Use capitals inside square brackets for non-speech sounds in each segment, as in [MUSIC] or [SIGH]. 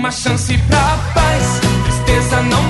Uma chance pra paz, tristeza não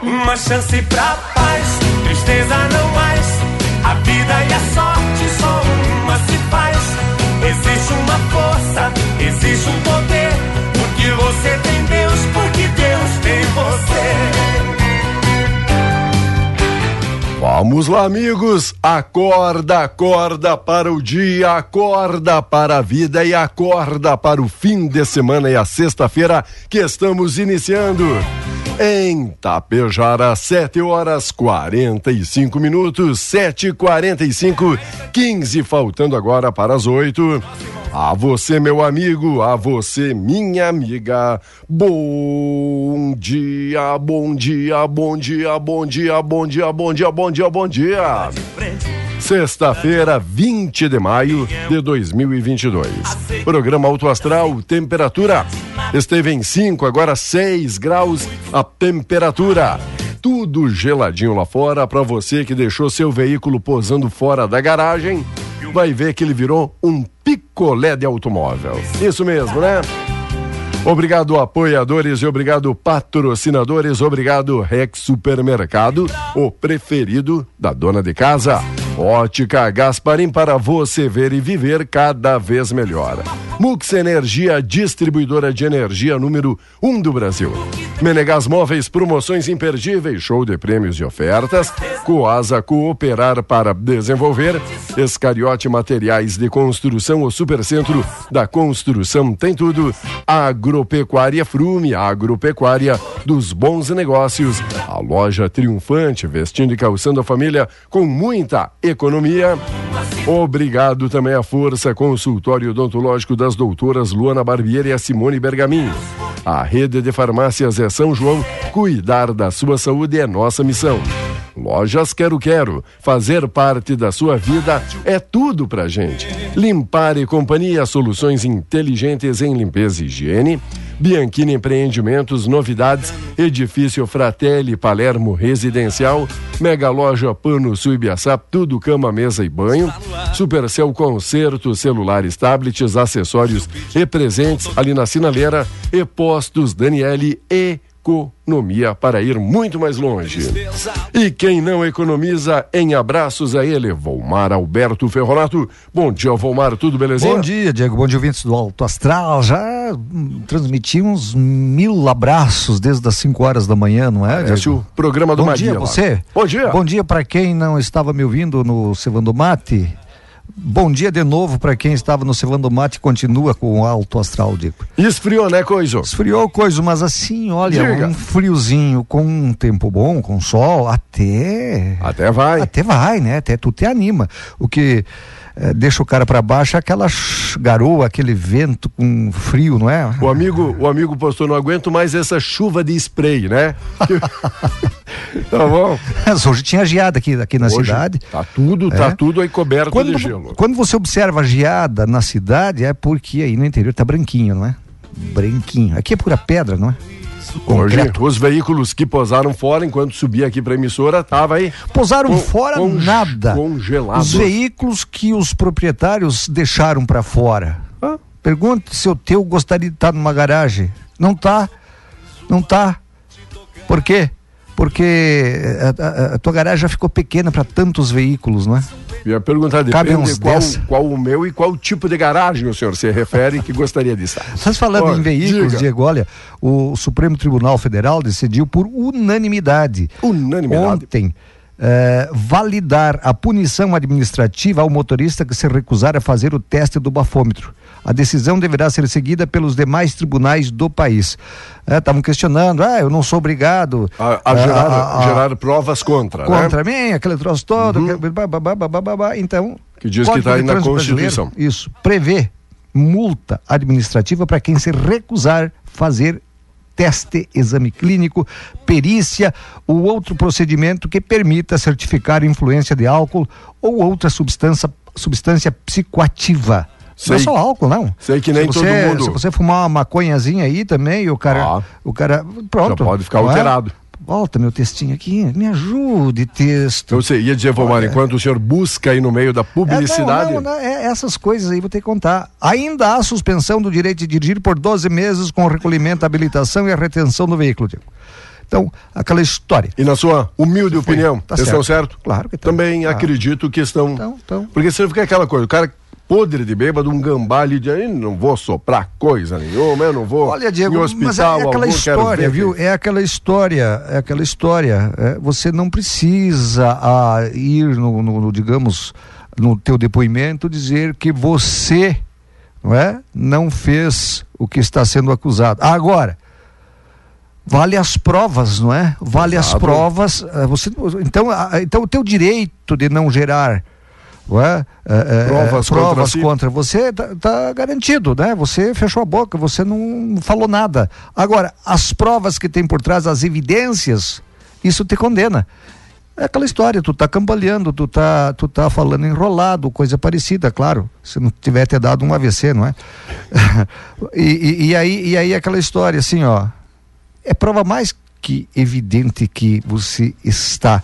Uma chance pra paz, tristeza não mais. A vida e a sorte só uma se faz. Existe uma força, existe um poder. Porque você tem Deus, porque Deus tem você. Vamos lá, amigos. Acorda, acorda para o dia, acorda para a vida e acorda para o fim de semana e a sexta-feira que estamos iniciando. Em Tapejara, 7 horas 45 minutos, 7h45, 15 faltando agora para as 8. A você, meu amigo, a você, minha amiga. Bom dia, bom dia, bom dia, bom dia, bom dia, bom dia, bom dia, bom dia. Sexta-feira, 20 de maio de 2022. Programa Auto Astral, temperatura esteve em 5, agora 6 graus a temperatura. Tudo geladinho lá fora para você que deixou seu veículo posando fora da garagem. Vai ver que ele virou um picolé de automóvel. Isso mesmo, né? Obrigado, apoiadores e obrigado, patrocinadores. Obrigado, Rex Supermercado, o preferido da dona de casa. Ótica Gasparim para você ver e viver cada vez melhor. Mux Energia, distribuidora de energia número 1 um do Brasil. Menegas Móveis, promoções imperdíveis, show de prêmios e ofertas. Coasa Cooperar para desenvolver. Escariote Materiais de Construção, o supercentro da construção tem tudo. Agropecuária Frume, agropecuária dos bons negócios. A loja triunfante, vestindo e calçando a família com muita economia. Obrigado também à Força Consultório Odontológico das doutoras Luana Barbieri e Simone Bergamin. A rede de farmácias é São João. Cuidar da sua saúde é nossa missão. Lojas Quero Quero. Fazer parte da sua vida é tudo pra gente. Limpar e Companhia, soluções inteligentes em limpeza e higiene. Bianchini Empreendimentos, novidades, Edifício Fratelli Palermo Residencial, Mega Loja Pano Suibiaçá, tudo cama, mesa e banho, Supercel Concerto, celulares, tablets, acessórios e presentes ali na Sinaleira e Postos Daniele e economia para ir muito mais longe. E quem não economiza, em abraços a ele, Volmar Alberto Ferronato. Bom dia, Volmar, tudo belezinha? Bom dia, Diego, bom dia, ouvintes do Alto Astral. Já hum, transmitimos mil abraços desde as 5 horas da manhã, não é, Esse é o programa do Bom Maria. dia, lá. você. Bom dia. Bom dia para quem não estava me ouvindo no Cevando Mate. Bom dia de novo para quem estava no Cevando Mate e continua com o Alto Astral, Diego. Esfriou, né, coisa? Esfriou coisa, mas assim, olha, Diga. um friozinho com um tempo bom, com sol, até. Até vai. Até vai, né? Até tu te anima. O que eh, deixa o cara para baixo é aquela garoa, aquele vento com frio, não é? O amigo, o amigo postou, não aguento mais essa chuva de spray, né? [LAUGHS] tá bom. Mas hoje tinha geada aqui, aqui na Hoje cidade. Tá tudo, tá É. tudo aí coberto Quando, de gelo. quando você observa a geada na cidade, é porque aí no interior tá branquinho, não é? Branquinho. Aqui é pura pedra, não é? Concreto. os veículos que posaram fora enquanto subia aqui pra emissora, tava aí. Pousaram Con- fora conge- nada. congelados. Os veículos que os proprietários deixaram para fora. Ah. Pergunte se o teu gostaria de estar numa garagem. Não tá. Não tá. Por quê? Porque a, a- a tua garagem já ficou pequena para tantos veículos, não é? Ia perguntar, depende qual, qual o meu e qual tipo de garagem o senhor se refere que gostaria de estar. Mas falando em veículos, diga. Diego, olha, o Supremo Tribunal Federal decidiu por unanimidade, Unanimidade. ontem eh, validar a punição administrativa ao motorista que se recusar a fazer o teste do bafômetro. A decisão deverá ser seguida pelos demais tribunais do país. Estavam questionando, ah, eu não sou obrigado A, a eh, gerar, a- a- gerar provas contra, contra né? mim, aquele troço todo, aquele babá, babá, babá, babá. então Que diz que tá Código aí na Constituição. Isso, prevê multa administrativa para quem se recusar fazer teste, exame clínico, perícia ou outro procedimento que permita certificar influência de álcool ou outra substância, substância psicoativa. Não é Sei- só álcool, não. sei que nem se todo você, mundo- Se você fumar uma maconhazinha aí também, o cara. Ah. o cara. Pronto. Já pode ficar não é? Volta meu textinho aqui, me ajude, texto. Então você ia dizer, Vomar, enquanto o senhor busca aí no meio da publicidade. É, não, não, não, é essas coisas aí vou ter que contar. Ainda há suspensão do direito de dirigir por 12 meses com o recolhimento, habilitação e a retenção do veículo. Diego. Então, aquela história. E na sua humilde opinião, Tá vocês certo. estão certo? Claro que estão. Também Claro. acredito que estão. Então, então. Porque senão fica aquela coisa, o cara podre de bêbado, um gambá ali de "Ih, não vou soprar coisa nenhuma, eu não vou Olha, Diego, em mas hospital é aquela história, viu? É aquela história, é aquela história. é, você não precisa ah, ir no, no- no, digamos, no teu depoimento dizer que você, não é, não fez o que está sendo acusado. Agora, vale as provas, não é? Vale as Exato. provas. ah, você, então, ah, então o teu direito de não gerar é? É, é, Provas é, contra provas si. contra você tá, tá garantido, né? Você fechou a boca, você não falou nada. Agora, as provas que tem por trás, as evidências, isso te condena. É aquela história, tu tá cambaleando, tu tá, tu tá falando enrolado, coisa parecida, claro. Se não tiver te dado um AVC, não é? [LAUGHS] e, e, e aí, e aí aquela história, assim, ó. É prova mais que evidente que você está,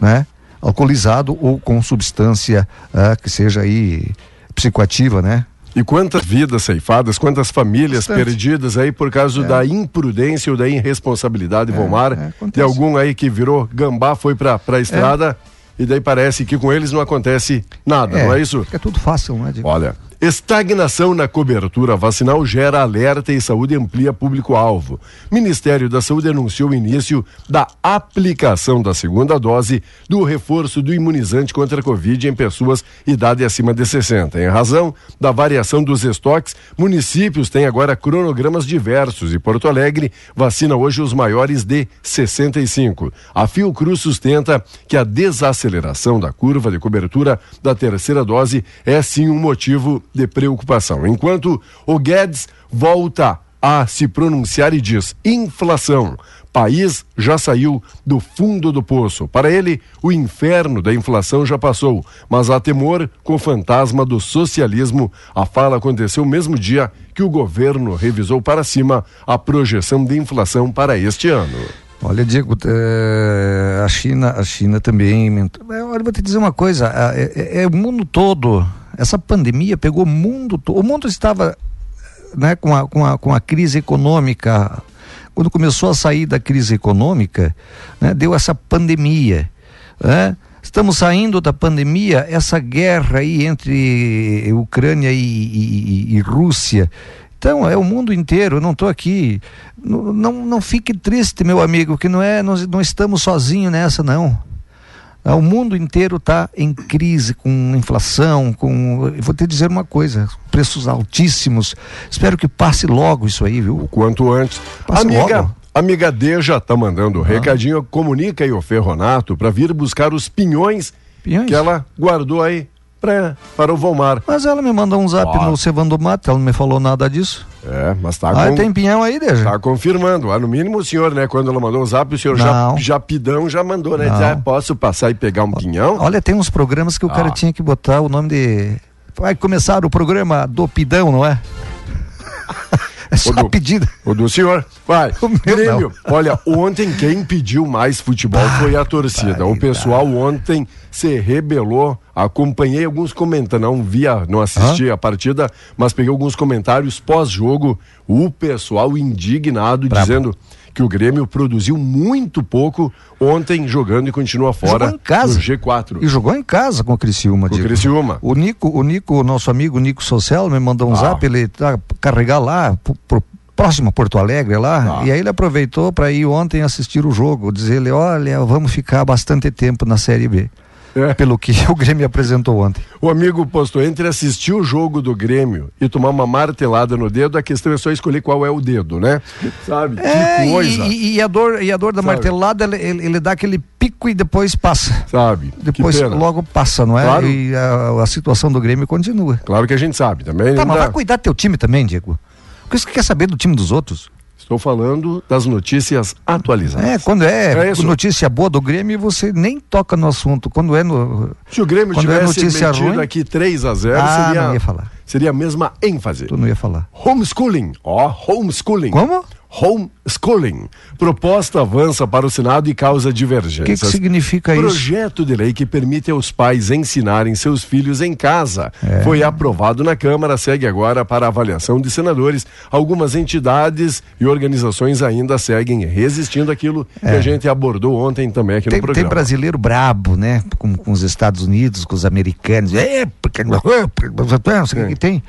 né? Alcoolizado ou com substância ah, que seja aí psicoativa, né? E quantas vidas ceifadas, quantas famílias Bastante. perdidas aí por causa da imprudência ou da irresponsabilidade, Vomar, é, de algum aí que virou gambá, foi pra, pra estrada e daí parece que com eles não acontece nada, não é isso? É tudo fácil, é? Diego? Olha, estagnação na cobertura vacinal gera alerta e saúde amplia público-alvo. Ministério da Saúde anunciou o início da aplicação da segunda dose do reforço do imunizante contra a Covid em pessoas idade acima de 60. Em razão da variação dos estoques, municípios têm agora cronogramas diversos e Porto Alegre vacina hoje os maiores de 65. A Fiocruz sustenta que a desaceleração da curva de cobertura da terceira dose é sim um motivo de preocupação. Enquanto o Guedes volta a se pronunciar e diz: inflação. País já saiu do fundo do poço. Para ele, o inferno da inflação já passou, mas há temor com o fantasma do socialismo. A fala aconteceu no mesmo dia que o governo revisou para cima a projeção de inflação para este ano. Olha, Diego, eh, a China, a China também. Olha, vou te dizer uma coisa: é, é- é o mundo todo. Essa pandemia pegou o mundo todo. O mundo estava né, com, a, com, a, com a crise econômica, quando começou a sair da crise econômica, né, deu essa pandemia. Né? Estamos saindo da pandemia, essa guerra aí entre Ucrânia e, e, e Rússia. Então, é o mundo inteiro, eu não estou aqui. Não, não, não fique triste, meu amigo, que não é, nós não estamos sozinhos nessa, não. Ah, O mundo inteiro está em crise, com inflação, com. Eu vou te dizer uma coisa: preços altíssimos. Espero que passe logo isso aí, viu? O quanto antes. Passa amiga, logo. amiga Deja tá mandando um recadinho, comunica aí o Ferronato para vir buscar os pinhões, Pinhões? que ela guardou aí pra, para o Volmar. Mas ela me mandou um zap Ó. no Cevando Mato, ela não me falou nada disso. É, mas tá, Ah, com- tem pinhão aí, Deja? tá confirmando. Ah, no mínimo o senhor, né? Quando ela mandou o zap, o senhor já, Não. já pidão já mandou, né? Não. Diz, ah, posso passar e pegar um pinhão? Olha, tem uns programas que o cara Ah. tinha que botar o nome de. Vai começar o programa do Pidão, não é? É só Ô, Du. pedida. O do senhor? Vai. O meu Grêmio. Olha, ontem quem pediu mais futebol foi a torcida. O pessoal ontem se rebelou. Acompanhei alguns comentários, não via, não assisti a partida, mas peguei alguns comentários pós-jogo. O pessoal indignado, dizendo que o Grêmio produziu muito pouco ontem jogando e continua fora Jogou em casa. do G4. E jogou em casa com o Criciúma, Com o. Criciúma. O Nico, o Nico, nosso amigo Nico Social, me mandou um Ah. zap, ele tá carregar lá, pro- próximo a Porto Alegre lá, Ah. e aí ele aproveitou para ir ontem assistir o jogo, dizer ele, olha, vamos ficar bastante tempo na Série B. É. Pelo que [LAUGHS] o Grêmio apresentou ontem. O amigo postou entre assistir o jogo do Grêmio e tomar uma martelada no dedo, a questão é só escolher qual é o dedo, né? [LAUGHS] Sabe? É, que e- coisa. E, e a dor, e a dor da Sabe? martelada, ele, ele- ele dá aquele pico e depois passa. Sabe? Depois logo passa, não é? Claro. E a, a situação do Grêmio continua. Claro que a gente sabe também. Tá, mas dá- vai cuidar do teu time também, Diego. Porque você quer saber do time dos outros. Estou falando das notícias atualizadas. É, quando é, É notícia boa do Grêmio, você nem toca no assunto. Quando é no. Se o Grêmio Quando é tivesse notícia metido ruim- aqui 3 a 0 Ah, seria, não ia falar. seria a mesma ênfase. Tu não ia falar. Homeschooling. Ó, homeschooling. Como? Homeschooling. Proposta avança para o Senado e causa O divergências. que, que significa isso? Projeto de lei que permite aos pais ensinarem seus filhos em casa. É. Foi aprovado na Câmara, segue agora para avaliação de senadores. Algumas entidades e organizações ainda seguem resistindo àquilo que a gente abordou ontem também aqui É. Tem, no tem programa. brasileiro brabo, né? Com, com os Estados Unidos, com os americanos. É, porque o que que tem.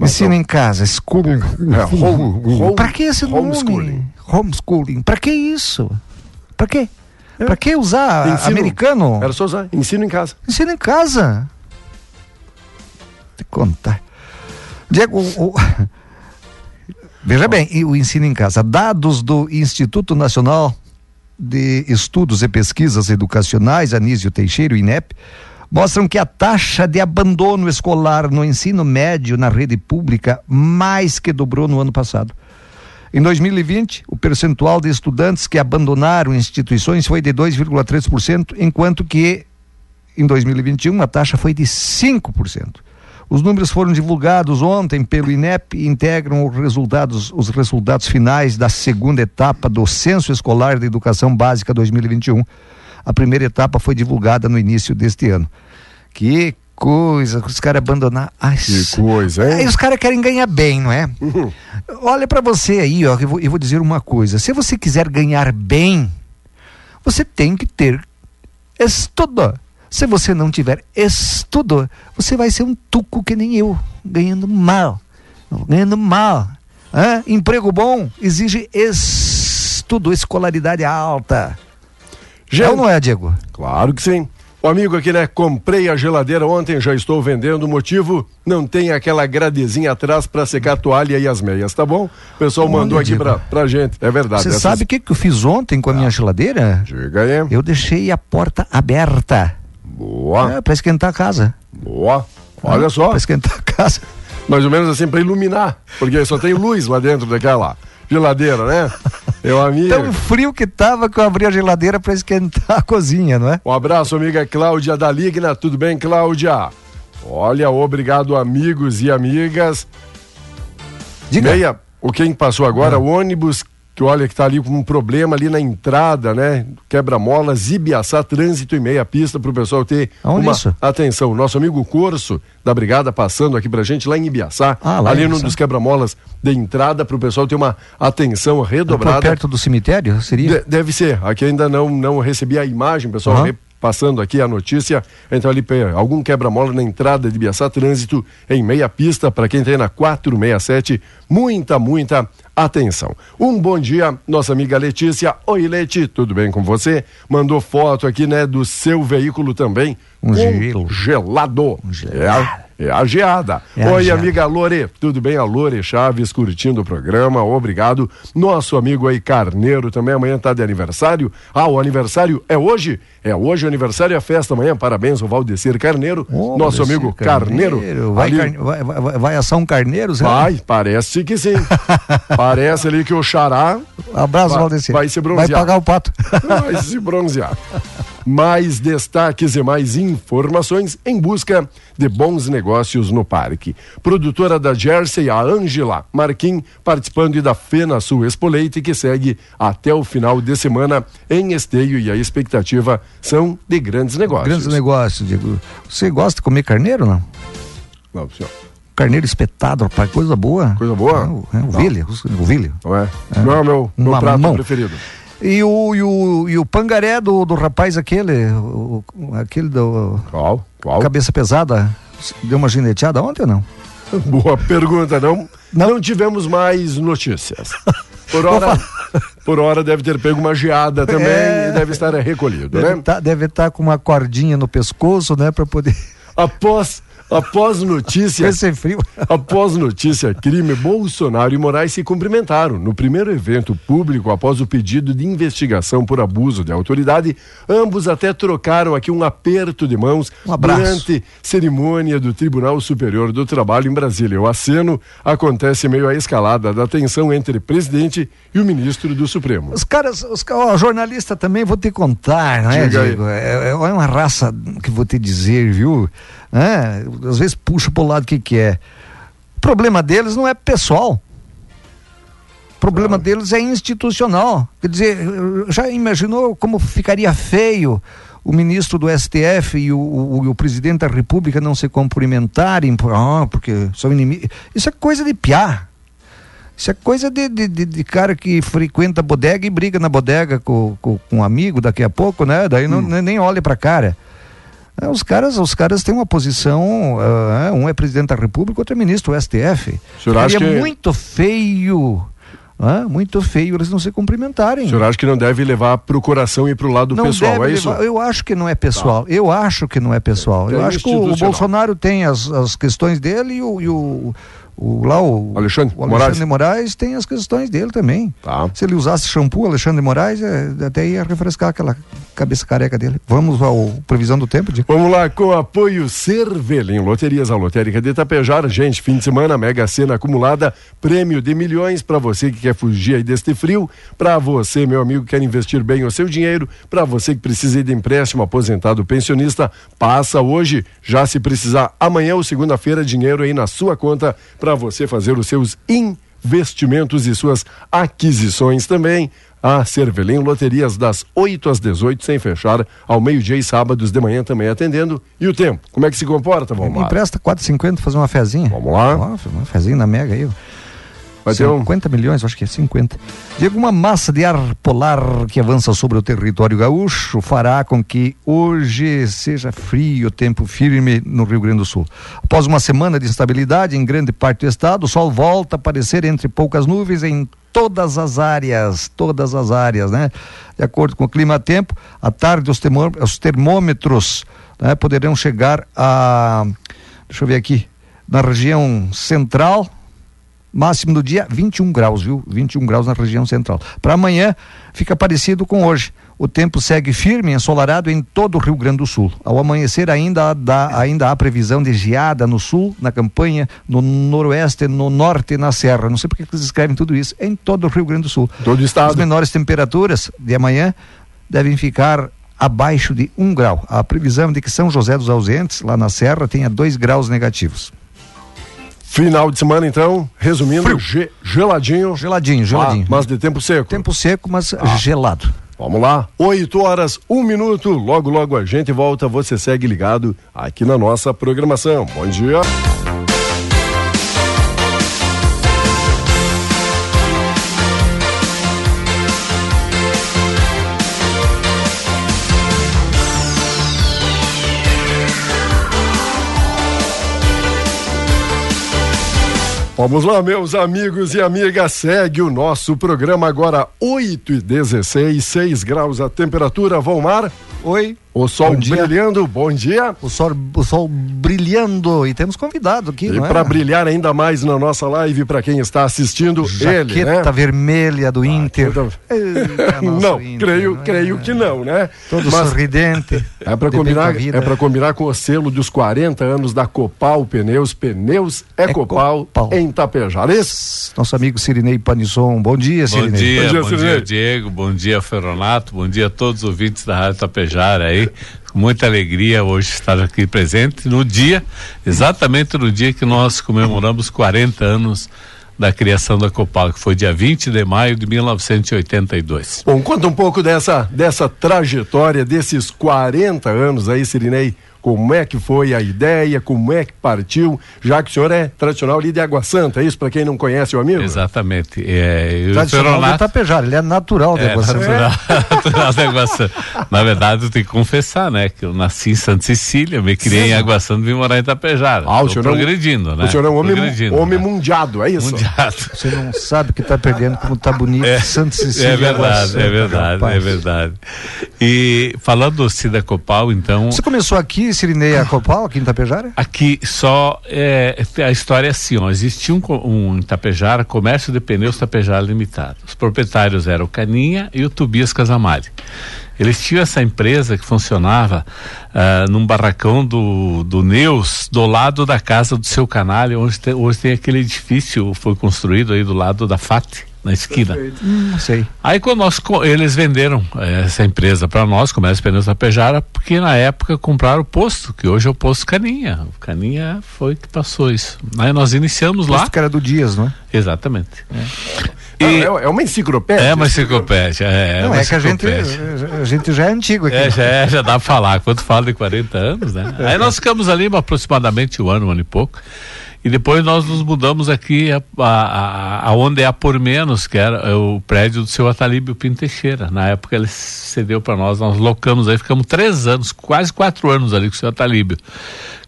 Ensina em casa, school. É, home- home- Pra que esse nome? homeschooling. Homeschooling. Pra que isso? Pra quê? Pra que usar Ensino. americano? Era só usar. Ensino em casa. Ensina em casa. Te contar. Diego, o- [LAUGHS] veja bem, e o ensino em casa. Dados do Instituto Nacional de Estudos e Pesquisas Educacionais, Anísio Teixeira, INEP, mostram que a taxa de abandono escolar no ensino médio na rede pública mais que dobrou no ano passado. Em 2020, o percentual de estudantes que abandonaram instituições foi de 2,3%, enquanto que em 2021 a taxa foi de 5%. Os números foram divulgados ontem pelo INEP e integram os resultados, os resultados finais da segunda etapa do Censo Escolar de Educação Básica 2021. A primeira etapa foi divulgada no início deste ano. Que coisa, os caras abandonar. Ai, Que coisa, Aí hein? os caras querem ganhar bem, não é? Olha pra você aí, ó, eu vou, eu vou dizer uma coisa. Se você quiser ganhar bem, você tem que ter estudo. Se você não tiver estudo, você vai ser um tuco que nem eu, ganhando mal. Ganhando mal. Hã? Emprego bom exige estudo, escolaridade alta. É ou não é, Diego? Claro que sim. O amigo aqui, né? Comprei a geladeira ontem, já estou vendendo. O motivo? Não tem aquela gradezinha atrás para secar a toalha e as meias, tá bom? O pessoal Olha, mandou aqui pra, pra gente. É verdade. Você essas- sabe o que, que eu fiz ontem com a minha geladeira? Diga aí. Eu deixei a porta aberta. Boa, É, pra esquentar a casa. boa. Olha só, Pra esquentar a casa. mais ou menos assim para iluminar, porque só tem luz lá dentro daquela geladeira, né? [LAUGHS] Meu amigo. Tão frio que tava que eu abri a geladeira pra esquentar [LAUGHS] a cozinha, não é? Um abraço, amiga Cláudia da Ligna. Tudo bem, Cláudia? Olha, obrigado, amigos e amigas. Diga. Meia, o quem passou agora, o ônibus que olha que está ali com um problema ali na entrada, né? Quebra-molas, Ibiaçá, trânsito e meia pista para o pessoal ter Aonde uma isso? atenção. Nosso amigo Corso da Brigada passando aqui pra gente lá em Ibiaçá, Ah, lá ali num dos quebra-molas de entrada para o pessoal ter uma atenção Por redobrada. perto do cemitério, seria? De- deve ser. Aqui ainda não não recebi a imagem, pessoal. Aham. Passando aqui a notícia, então ali algum quebra-mola na entrada de Biaçá Trânsito em meia pista para quem tem na 467. Muita, muita atenção. Um bom dia, nossa amiga Letícia. Oi, Leti, tudo bem com você? Mandou foto aqui, né, do seu veículo também. Um gelo. gelado. É, a- é a geada. É a Oi, geada. amiga Lore, tudo bem? A Lore Chaves curtindo o programa, obrigado. Nosso amigo aí Carneiro também amanhã tá de aniversário. Ah, o aniversário é hoje? É hoje o aniversário e a festa amanhã. Parabéns ao Valdecir Carneiro, Ô, nosso Maurício amigo Carneiro. Vai, Ali- carne- vai, vai, vai um carneiro, Zé? Vai, parece que sim. [LAUGHS] parece ali que o Xará Abraço, Vai- Valdecir. vai se Vai bronzear. pagar o pato. [LAUGHS] vai se bronzear. Mais destaques e mais informações em busca de bons negócios no parque. Produtora da Jersey, a Ângela Marquim, participando da Fena Sul Expo Leite, que segue até o final de semana em esteio e a expectativa são de grandes negócios. Grandes negócios, Diego. Você gosta de comer carneiro, não? Não, senhor. Carneiro espetado, rapaz, coisa boa. Coisa boa? É, é, ovelha, o- ovelha. Não é? Não é o meu, meu prato mão. preferido. E o, e o, e o pangaré do, do rapaz aquele, o- aquele do Qual? Qual? cabeça pesada, deu uma gineteada ontem ou não? [LAUGHS] Boa pergunta, não, não tivemos mais notícias. [LAUGHS] Por hora, por hora deve ter pego uma geada também É. e deve estar recolhido, Deve né? estar deve tá com uma cordinha no pescoço, né, para poder Após, após notícia, ser frio. após notícia crime, Bolsonaro e Moraes se cumprimentaram no primeiro evento público após o pedido de investigação por abuso de autoridade. Ambos até trocaram aqui um aperto de mãos Um abraço. durante cerimônia do Tribunal Superior do Trabalho em Brasília. O aceno acontece meio à escalada da tensão entre presidente e o ministro do Supremo. Os caras, os, ó, jornalista também vou te contar, né. Diego? É, é uma raça que vou te dizer, viu? É, às vezes puxa pro lado o que que é. O problema deles não é pessoal. O problema deles é institucional. Quer dizer, já imaginou como ficaria feio o ministro do STF e o, o- o presidente da República não se cumprimentarem, por- ah, porque são inimigos. Isso é coisa de piar. Isso é coisa de, de, de- de cara que frequenta a bodega e briga na bodega com, com, com um amigo daqui a pouco, né? Daí não, nem- nem olha pra cara. É, os caras, os caras têm uma posição, ah, um é presidente da República, outro é ministro do STF. O Ficaria que- muito feio, ah, muito feio eles não se cumprimentarem. O senhor acha que não deve levar pro coração e pro lado Não pessoal, é isso? levar- eu acho que não é pessoal. Eu acho que não é pessoal. É eu acho que o, o. Bolsonaro tem as, as questões dele e o, e o, o- lá o Alexandre o Alexandre de Moraes tem as questões dele também. Tá. Se ele usasse shampoo, Alexandre Moraes, é, até ia refrescar aquela cabeça careca dele. Vamos ao previsão do tempo? Vamos lá, com apoio Cervelim, Loterias a Lotérica de Itapejara. Gente, fim de semana, Mega Sena acumulada, prêmio de milhões para você que quer fugir aí deste frio, para você, meu amigo, que quer investir bem o seu dinheiro, para você que precisa ir de empréstimo, aposentado, pensionista, passa hoje, já se precisar, amanhã ou segunda-feira, dinheiro aí na sua conta para você fazer os seus investimentos e suas aquisições também. A Cervelim Loterias das 8 às 18, sem fechar, ao meio-dia e sábados de manhã também atendendo. E o tempo? Como é que se comporta, Me vamos lá? empresta 4,50 fazer uma fezinha. Vamos lá. Ó, uma fezinha na Mega aí. Vai ter um. 50 milhões, acho que é 50. Diego, uma massa de ar polar que avança sobre o território gaúcho fará com que hoje seja frio, tempo firme no Rio Grande do Sul. Após uma semana de instabilidade em grande parte do estado, o sol volta a aparecer entre poucas nuvens em todas as áreas, todas as áreas, né? De acordo com o clima-tempo, à tarde os, os termômetros né, poderão chegar a, deixa eu ver aqui, na região central, Máximo do dia 21 graus, viu? 21 graus na região central. Para amanhã fica parecido com hoje. O tempo segue firme, ensolarado em todo o Rio Grande do Sul. Ao amanhecer ainda dá, ainda há previsão de geada no sul, na campanha, no noroeste, no norte na serra. Não sei porque que eles escrevem tudo isso. Em todo o Rio Grande do Sul. Todo o estado. As menores temperaturas de amanhã devem ficar abaixo de 1 grau. A previsão de que São José dos Ausentes, lá na serra, tenha 2 graus negativos. Final de semana, então, resumindo, ge geladinho. Geladinho, geladinho. Ah, mas de tempo seco. Tempo seco, mas ah. gelado. Vamos lá, 8 horas, 1 minuto. Logo, logo a gente volta. Você segue ligado aqui na nossa programação. Bom dia. Vamos lá, meus amigos e amigas, segue o nosso programa agora 8 e 16, 6 graus a temperatura, Valmar. Oi. O sol brilhando, bom dia. O sol, o sol brilhando e temos convidado aqui, E para é? brilhar ainda mais na nossa live, para quem está assistindo, Jaqueta ele, né? vermelha do Inter. Eita, [LAUGHS] não, Inter, creio, né? creio que não, né? Todo Mas sorridente. É para combinar, é para combinar com o selo dos 40 anos da Copal Pneus, Pneus é, é Copal, em Tapejares. Nosso amigo Sirinei Panizon. Bom dia, Sirinei. Bom dia, bom dia, bom dia Diego, bom dia, Ferronato, bom dia a todos os ouvintes da Rádio Tapejara aí com muita alegria hoje estar aqui presente no dia, exatamente no dia que nós comemoramos 40 anos da criação da Copal, que foi dia 20 de maio de 1982. Bom, conta um pouco dessa, dessa trajetória, desses 40 anos aí, Sirinei como é que foi a ideia, como é que partiu, já que o senhor é tradicional ali de Água Santa, é isso para quem não conhece o amigo? Exatamente. É, tradicional Peronato... de Tapejara, ele é natural de é, Água Santa. Natural, [LAUGHS] natural de Água Santa. Na verdade, eu tenho que confessar, né, que eu nasci em Santa Cecília, me criei Sim. em Água Santa e vim morar em Tapejara. Ah, o senhor progredindo, é um, né? O senhor é um homem, homem né? mundiado, é isso? Mundiado. Você não sabe que está perdendo como está bonito é, Santa Cecília. É verdade, Santa, é verdade, rapaz. é verdade. E falando do Cida Copal, então... Você começou aqui, Sirinei, a Copal aqui em Tapejara? Aqui só é, a história é assim, ó, existia um, um comércio de pneus Tapejara Limitado. Os proprietários eram o Caninha e o Tobias Casamari. Eles tinham essa empresa que funcionava uh, num barracão do, do Neus, do lado da casa do seu canalha, onde tem, hoje tem aquele edifício, foi construído aí do lado da FAT na esquina. Hum, sei. Aí quando nós, eles venderam eh, essa empresa para nós, Comércio Pneus da Pejara, porque na época compraram o posto, que hoje é o posto Caninha. O Caninha foi que passou isso. Aí nós iniciamos o lá. que era do Dias, não é? Exatamente. É. E, é, é uma enciclopédia. É uma enciclopédia. É, não, é, é que a gente, a gente já é antigo aqui. É, já, é, já dá para falar. Quando fala de 40 anos, né? Aí nós ficamos ali aproximadamente um ano, um ano e pouco. E depois nós nos mudamos aqui aonde é a Por Menos, que era é o prédio do seu Atalíbio Pinto Teixeira. Na época ele cedeu para nós, nós locamos aí, ficamos três anos, quase quatro anos ali com o seu Atalíbio,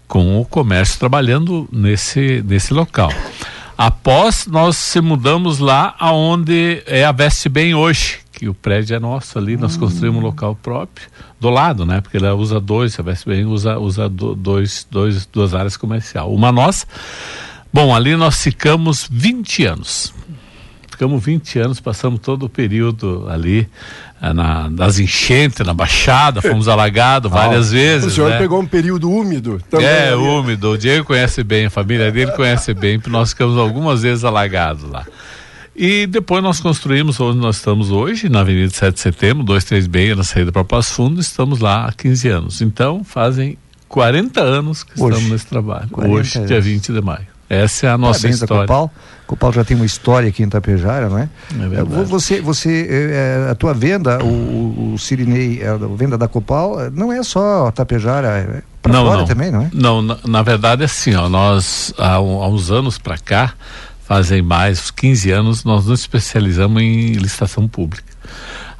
com o comércio trabalhando nesse, nesse local. Após nós se mudamos lá aonde é a Veste Bem hoje, que o prédio é nosso ali, nós hum. construímos um local próprio do lado, né? Porque ela usa dois, a VSBN usa, usa dois, dois, duas áreas comerciais. Uma nossa. Bom, ali nós ficamos 20 anos. Ficamos 20 anos, passamos todo o período ali eh, na, nas enchentes, na Baixada, [LAUGHS] fomos alagados ah, várias vezes. O senhor né? pegou um período úmido também. É, ali. úmido. O Diego conhece bem, a família dele conhece bem, porque nós ficamos algumas vezes alagados lá. E depois nós construímos onde nós estamos hoje, na Avenida 7 de Setembro, 236, na saída para Passo Fundo, estamos lá há 15 anos. Então, fazem 40 anos que hoje. estamos nesse trabalho. Hoje, anos. dia 20 de maio. Essa é a nossa Parabéns história. Copal. Copal já tem uma história aqui em Tapejara, não é? É verdade. Você, você é, a tua venda, o, o Sirinei, a venda da Copal, não é só Tapejara, é para fora não. também, não é? Não, na, na verdade é assim, ó, nós há, há uns anos para cá, fazem mais 15 anos, nós nos especializamos em licitação pública.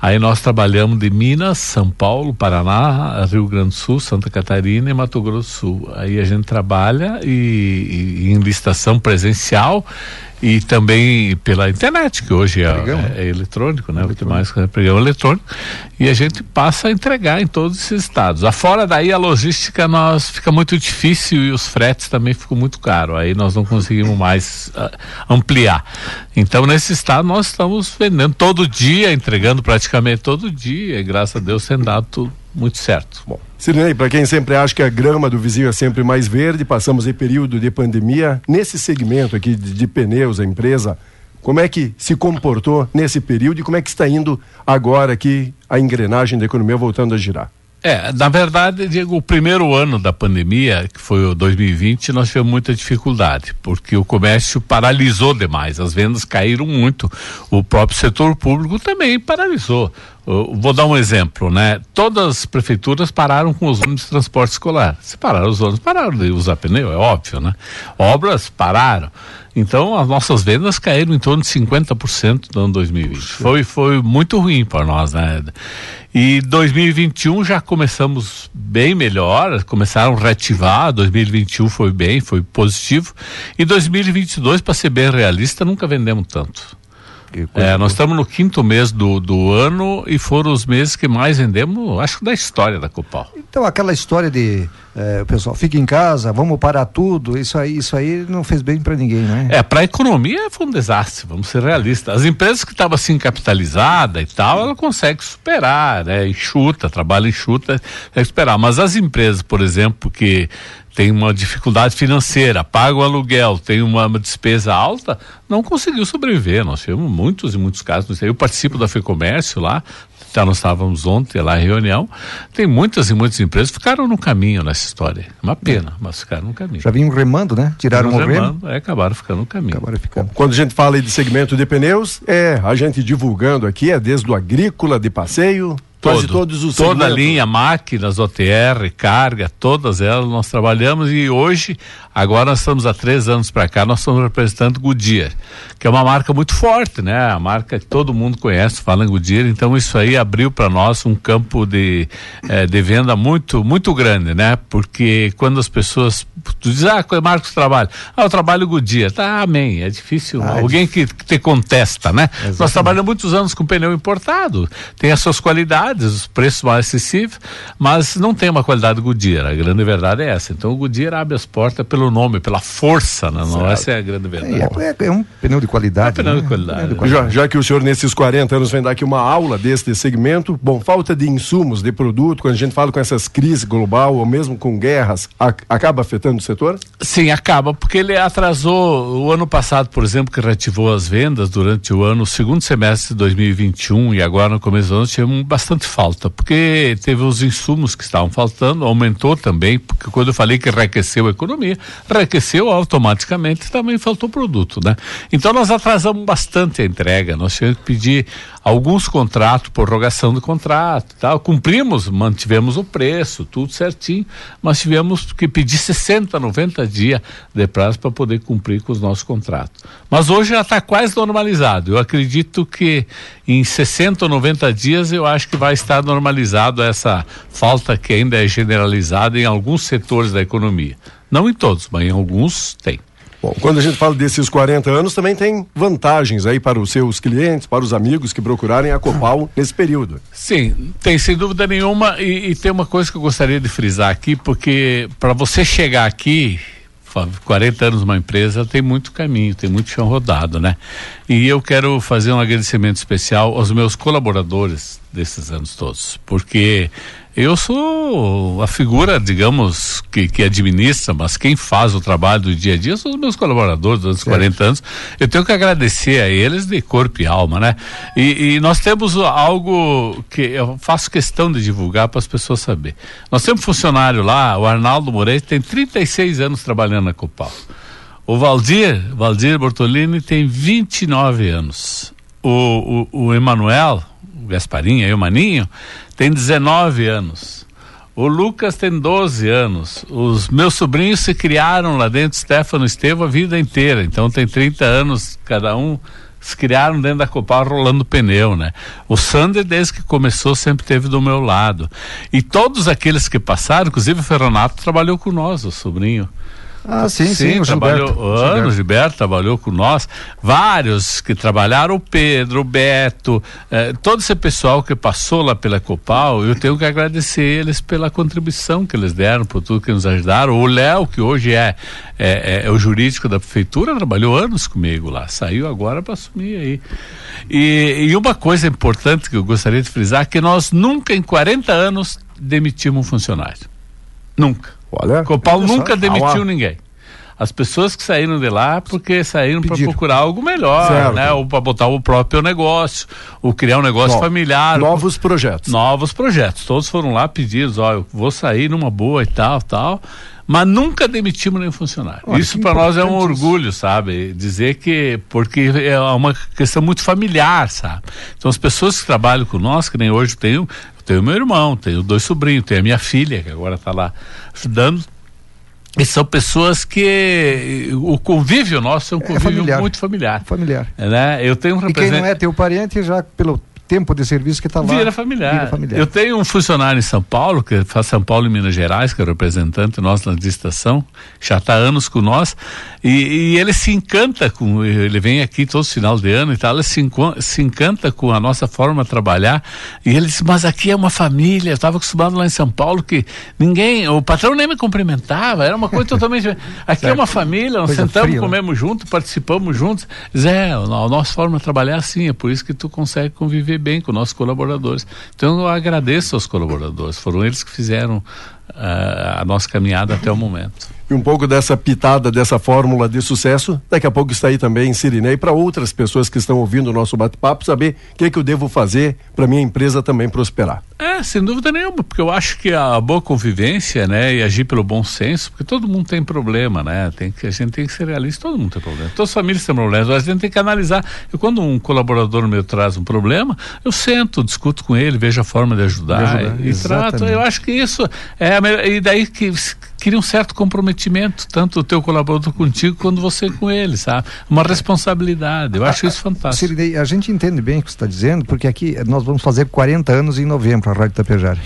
Aí nós trabalhamos de Minas, São Paulo, Paraná, Rio Grande do Sul, Santa Catarina e Mato Grosso do Sul. Aí a gente trabalha e, e em licitação presencial e também pela internet, que hoje é, é, é eletrônico, né? O que mais é pregão eletrônico. E a gente passa a entregar em todos esses estados. Afora daí a logística nós fica muito difícil e os fretes também ficam muito caros. Aí nós não conseguimos mais uh, ampliar. Então nesse estado nós estamos vendendo todo dia, entregando praticamente todo dia, e graças a Deus tem dado tudo muito certo. Bom. Sidney, para quem sempre acha que a grama do vizinho é sempre mais verde, passamos em período de pandemia. Nesse segmento aqui de, de pneus, a empresa, como é que se comportou nesse período e como é que está indo agora aqui a engrenagem da economia voltando a girar? É, na verdade, Diego, o primeiro ano da pandemia, que foi o 2020, nós tivemos muita dificuldade, porque o comércio paralisou demais, as vendas caíram muito. O próprio setor público também paralisou. Vou dar um exemplo, né? Todas as prefeituras pararam com os ônibus de transporte escolar. Se pararam os ônibus, pararam de usar pneu, é óbvio, né? Obras pararam. Então, as nossas vendas caíram em torno de 50% no ano 2020. Foi, foi muito ruim para nós, né? E 2021 já começamos bem melhor, começaram a reativar. 2021 foi bem, foi positivo. E 2022, para ser bem realista, nunca vendemos tanto. É, nós estamos no quinto mês do, do ano e foram os meses que mais vendemos, acho que da história da Copal. Então aquela história de é, o pessoal fica em casa, vamos parar tudo, isso aí, isso aí não fez bem para ninguém, né? É, para a economia foi um desastre, vamos ser realistas. As empresas que estavam assim capitalizadas e tal, ela consegue superar, né? Enxuta, trabalha enxuta, consegue superar. Mas as empresas, por exemplo, que tem uma dificuldade financeira, paga o aluguel, tem uma, uma despesa alta, não conseguiu sobreviver. Nós tivemos muitos e muitos casos. Eu participo da FEComércio lá, já nós estávamos ontem lá em reunião. Tem muitas e muitas empresas que ficaram no caminho nessa história. Uma pena, mas ficaram no caminho. Já vinham remando, né? Tiraram o remando, é, acabaram ficando no caminho. Acabaram ficando. Quando a gente fala de segmento de pneus, é a gente divulgando aqui, é desde o agrícola de passeio, Quase Todo, todos os Toda a segmentos. linha, máquinas, OTR, carga, todas elas nós trabalhamos e hoje, agora nós estamos há três anos para cá, nós estamos representando Goodyear, que é uma marca muito forte, né? A marca que todo mundo conhece, fala em Goodyear, então isso aí abriu para nós um campo de, eh, de venda muito, muito grande, né? Porque quando as pessoas, tu diz, ah, é a marca que trabalho? Ah, eu trabalho Goodyear, tá, amém, é difícil, Ah, é alguém que, que te contesta, né? Nós trabalhamos muitos anos com pneu importado, tem as suas qualidades, os preços mais acessíveis, mas não tem uma qualidade Goodyear. A grande verdade é essa. Então o Goodyear abre as portas pelo nome, pela força, né? Não, essa é a grande verdade. É, é- é um pneu de qualidade. É um pneu né? de qualidade. Pneu de Já, já que o senhor, nesses 40 anos, vem dar aqui uma aula deste segmento, bom, falta de insumos, de produto, quando a gente fala com essas crises global, ou mesmo com guerras, a- acaba afetando o setor? Sim, acaba, porque ele atrasou o ano passado, por exemplo, que reativou as vendas durante o ano, o segundo semestre de 2021 e agora no começo do ano tivemos bastante falta, porque teve os insumos que estavam faltando, aumentou também, porque quando eu falei que reaqueceu a economia, reaqueceu automaticamente, também faltou produto, né? Então nós atrasamos bastante a entrega, nós tivemos que pedir alguns contratos, prorrogação do contrato, tal, cumprimos, mantivemos o preço, tudo certinho, mas tivemos que pedir 60, 90 dias de prazo para poder cumprir com os nossos contratos. Mas hoje já está quase normalizado. Eu acredito que em 60 ou 90 dias eu acho que vai estar normalizado essa falta que ainda é generalizada em alguns setores da economia. Não em todos, mas em alguns tem. Bom, quando a gente fala desses 40 anos, também tem vantagens aí para os seus clientes, para os amigos que procurarem a Copal nesse período. Sim, tem sem dúvida nenhuma e, e tem uma coisa que eu gostaria de frisar aqui, porque para você chegar aqui, fa- 40 anos numa empresa, tem muito caminho, tem muito chão rodado, né? E eu quero fazer um agradecimento especial aos meus colaboradores desses anos todos, porque eu sou a figura, digamos, que, que administra, mas quem faz o trabalho do dia a dia são os meus colaboradores durante os 40 anos. Eu tenho que agradecer a eles de corpo e alma, né? E, e nós temos algo que eu faço questão de divulgar para as pessoas saberem. Nós temos um funcionário lá, o Arnaldo Moreira, tem 36 anos trabalhando na Copal. O Valdir, Valdir Bortolini, tem 29 anos. O, o, o Emanuel, o Gasparinho, aí o Maninho, tem 19 anos. O Lucas tem 12 anos. Os meus sobrinhos se criaram lá dentro, Stefano e Estevam, a vida inteira. Então tem 30 anos cada um. Se criaram dentro da Copal rolando pneu, né? O Sander, desde que começou, sempre teve do meu lado. E todos aqueles que passaram, inclusive o Ferronato trabalhou com nós, o sobrinho. Ah, sim, sim, o trabalhou Gilberto. anos, Gilberto. Gilberto trabalhou com nós, vários que trabalharam, o Pedro, o Beto, eh, todo esse pessoal que passou lá pela Copal, eu tenho que agradecer eles pela contribuição que eles deram, por tudo que nos ajudaram. O Léo, que hoje é, é, é- é o jurídico da prefeitura, trabalhou anos comigo lá, saiu agora para assumir aí. E, e uma coisa importante que eu gostaria de frisar, que nós nunca em 40 anos demitimos um funcionário. Nunca. Olha. Copal olha só. nunca demitiu Ah, ninguém. As pessoas que saíram de lá porque saíram para procurar algo melhor, certo. né? Ou para botar o próprio negócio, ou criar um negócio no, familiar. Novos projetos. Novos projetos. Todos foram lá pedidos, ó, eu vou sair numa boa e tal, tal mas nunca demitimos nenhum funcionário. Olha, isso para nós é um orgulho, sabe? Dizer que porque é uma questão muito familiar, sabe? Então as pessoas que trabalham com nós, que nem hoje tenho, tenho meu irmão, tenho dois sobrinhos, tenho a minha filha que agora está lá ajudando. E são pessoas que o convívio nosso é um é convívio é familiar. muito familiar. Familiar. Né? Eu tenho um representante. E quem não é teu parente já pelo tempo de serviço que está lá. Vira familiar. Vira familiar. Eu tenho um funcionário em São Paulo, que faz São Paulo e Minas Gerais, que é representante nosso na estação, já está anos com nós, e, e, ele se encanta com, ele vem aqui todos os final de ano e tal, ele se, se encanta com a nossa forma de trabalhar, e ele diz, mas aqui é uma família, eu estava acostumado lá em São Paulo que ninguém, o patrão nem me cumprimentava, era uma coisa totalmente, [LAUGHS] aqui certo. é uma família, nós coisa sentamos, fria, né? comemos né? juntos, participamos juntos, Zé, a nossa forma de trabalhar é assim, é por isso que tu consegue conviver viver bem com nossos colaboradores. Então eu agradeço aos colaboradores, foram eles que fizeram uh, a nossa caminhada até o momento. E um pouco dessa pitada, dessa fórmula de sucesso, daqui a pouco está aí também Sirinei para outras pessoas que estão ouvindo o nosso bate-papo saber o que, é que eu devo fazer para minha empresa também prosperar. É, sem dúvida nenhuma, porque eu acho que a boa convivência, né, e agir pelo bom senso, porque todo mundo tem problema, né, tem que, a gente tem que ser realista, todo mundo tem problema, todas as famílias têm problemas, a gente tem que analisar, e quando um colaborador meu traz um problema, eu sento, discuto com ele, vejo a forma de ajudar, de ajudar e, trato, eu acho que isso é a melhor, e daí que cria um certo comprometimento, tanto o teu colaborador contigo quanto você com ele, sabe? Uma responsabilidade. Eu acho isso fantástico. Sirinei, a gente entende bem o que você está dizendo, porque aqui nós vamos fazer 40 anos em novembro, a Rádio Tapejara.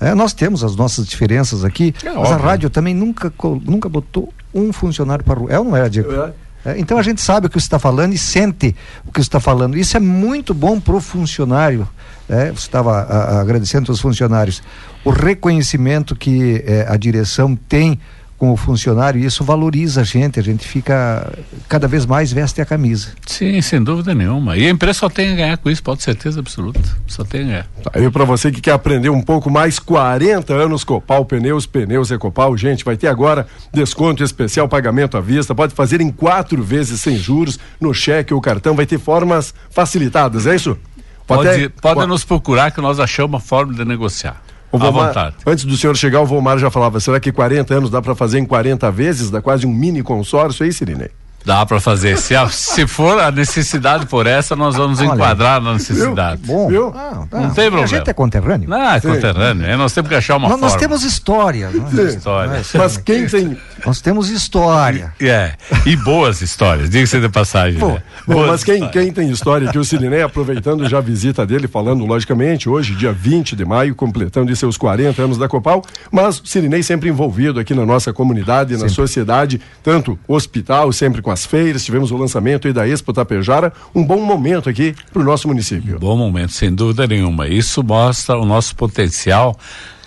É, nós temos as nossas diferenças aqui, é mas óbvio. a rádio também nunca, nunca botou um funcionário para rua. É ou não é, Diego? É. É, então a gente sabe o que você está falando e sente o que você está falando. Isso é muito bom para o funcionário. É, você estava agradecendo aos funcionários o reconhecimento que é, a direção tem com o funcionário, e isso valoriza a gente, a gente fica cada vez mais veste a camisa. Sim, sem dúvida nenhuma. E a empresa só tem a ganhar com isso, pode certeza absoluta. Só tem a ganhar. Aí para você que quer aprender um pouco mais, 40 anos Copal Pneus, Pneus Ecopal, gente, vai ter agora desconto especial, pagamento à vista, pode fazer em quatro vezes sem juros, no cheque ou cartão, vai ter formas facilitadas, é isso? Pode, pode, pode nos procurar que nós achamos uma forma de negociar. Vomar. Antes do senhor chegar, o Vomar já falava, será que 40 anos dá para fazer em 40 vezes? Dá quase um mini consórcio aí, Sirinei? Dá para fazer. Se, a, se for a necessidade por essa, nós vamos Olha, enquadrar na necessidade. Viu? Bom, viu? Ah, tá. não tem problema. A gente é conterrâneo? Não, é Sim. conterrâneo. É, nós temos que achar uma nós, forma. Nós temos história. Não é? História. Mas quem tem... Nós temos história. E, é, e boas histórias, diga-se de passagem. Bom, né? bom mas quem, quem tem história que o Sirinei, aproveitando já a visita dele, falando logicamente, hoje, dia 20 de maio, completando seus 40 anos da Copal, mas o Sirinei sempre envolvido aqui na nossa comunidade, sempre. na sociedade, tanto hospital, sempre com as feiras, tivemos o lançamento aí da Expo Tapejara, um bom momento aqui para o nosso município. Bom momento, sem dúvida nenhuma. Isso mostra o nosso potencial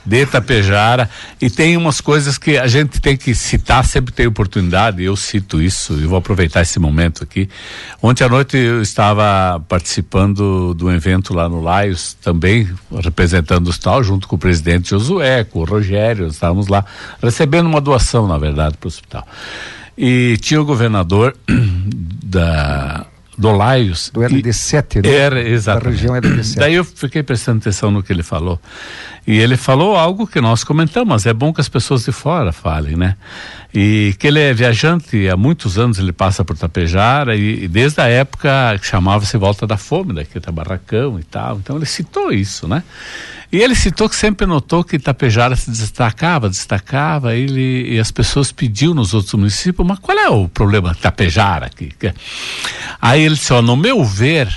de Tapejara e tem umas coisas que a gente tem que citar, sempre tem oportunidade, eu cito isso e vou aproveitar esse momento aqui. Ontem à noite eu estava participando do evento lá no Laios, também representando o hospital, junto com o presidente Josué, com o Rogério, estávamos lá recebendo uma doação, na verdade, para o hospital. E tinha o governador [CLEARS THROAT] da do Laios. Do LD7, né? Era, exatamente. Da região LD7. Daí eu fiquei prestando atenção no que ele falou. E ele falou algo que nós comentamos, é bom que as pessoas de fora falem, né? E que ele é viajante, há muitos anos ele passa por Tapejara e, e desde a época que chamava-se Volta da Fome, daqui da Barracão e tal. Então ele citou isso, né? E ele citou que sempre notou que Itapejara se destacava, destacava, ele, e as pessoas pediam nos outros municípios, mas qual é o problema de Itapejara aqui? Aí ele disse, ó, no meu ver,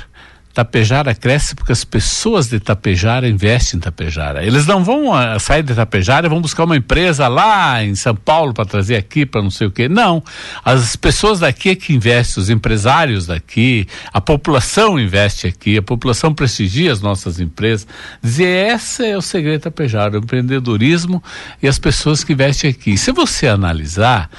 Tapejara cresce porque as pessoas de Tapejara investem em Tapejara. Eles não vão uh, sair de Tapejara e vão buscar uma empresa lá em São Paulo para trazer aqui para não sei o quê. Não. As pessoas daqui é que investem, os empresários daqui, a população investe aqui, a população prestigia as nossas empresas. Dizer, esse é o segredo Tapejara, o empreendedorismo e as pessoas que investem aqui. Se você analisar,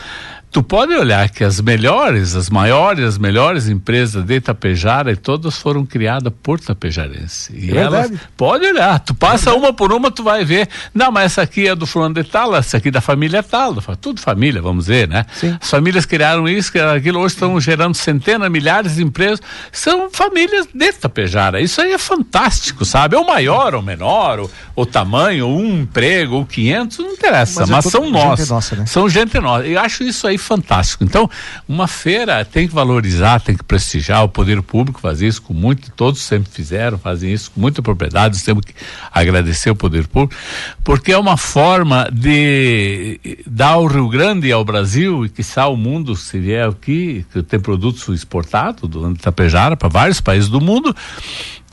tu pode olhar que as melhores, as maiores, as melhores empresas de Tapejara e todas foram criadas por tapejarense. E É elas, verdade. pode olhar, tu passa uma por uma, tu vai ver, não, mas essa aqui é do fulano de tal, essa aqui da família tal, tudo família, vamos dizer, né? Sim. As famílias criaram isso, criaram aquilo, hoje estão gerando centenas, milhares de empresas, são famílias de Tapejara, isso aí é fantástico, sabe? É o maior ou menor, o, o tamanho, um emprego, ou 500, não interessa, Mas mas, é tudo são gente nós. nossa, né? São gente nossa. Eu acho isso aí fantástico. Então, uma feira tem que valorizar, tem que prestigiar, o poder público faz isso com muito, todos sempre fizeram, fazem isso com muita propriedade, temos que agradecer o poder público, porque é uma forma de dar ao Rio Grande e ao Brasil, e que ao mundo, se vier aqui, que tem produtos exportados do Tapejara para vários países do mundo,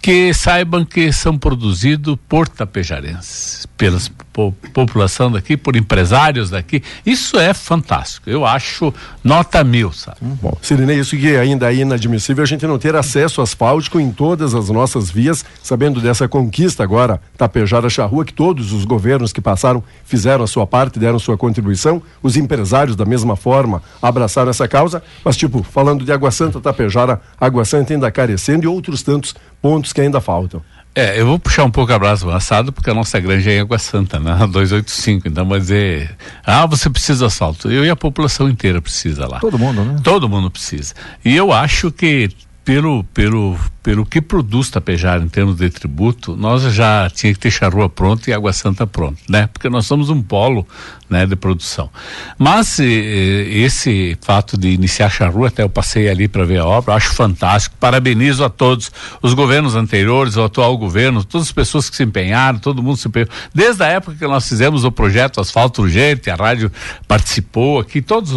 que saibam que são produzidos por tapejarenses, pela po- população daqui, por empresários daqui. Isso é fantástico. Eu acho nota mil, sabe? Bom, Sirinei, isso que ainda é inadmissível a gente não ter acesso asfáltico em todas as nossas vias, sabendo dessa conquista agora, Tapejara Charrua, que todos os governos que passaram fizeram a sua parte, deram sua contribuição, os empresários da mesma forma abraçaram essa causa, mas tipo, falando de Água Santa, Tapejara, Água Santa ainda carecendo e outros tantos pontos que ainda faltam. É, eu vou puxar um pouco a braço avançado, porque a nossa granja é em Água Santa, né? [LAUGHS] 285. Então, vai dizer, ah, você precisa asfalto. Eu e a população inteira precisa lá. Todo mundo, né? Todo mundo precisa. E eu acho que pelo, pelo, pelo que produz Tapejara em termos de tributo, nós já tinha que ter charrua pronta e Água Santa pronta, né? Porque nós somos um polo, né, de produção. Mas eh, esse fato de iniciar charrua, até eu passei ali para ver a obra, acho fantástico. Parabenizo a todos os governos anteriores, o atual governo, todas as pessoas que se empenharam, todo mundo se empenhou. Desde a época que nós fizemos o projeto Asfalto Urgente, a rádio participou aqui, todos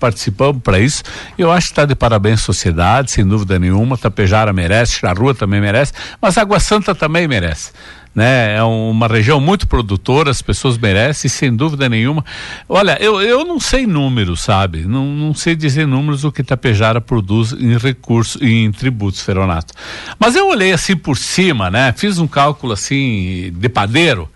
participamos para isso. Eu acho que está de parabéns sociedade, sem dúvida nenhuma. Tapejara merece, Charrua também merece, mas Água Santa também merece né? É uma região muito produtora, as pessoas merecem, sem dúvida nenhuma. Olha, eu, eu não sei números, sabe? Não, não sei dizer números o que Tapejara produz em recursos, em tributos, Feronato. Mas eu olhei assim por cima, né? Fiz um cálculo assim de padeiro.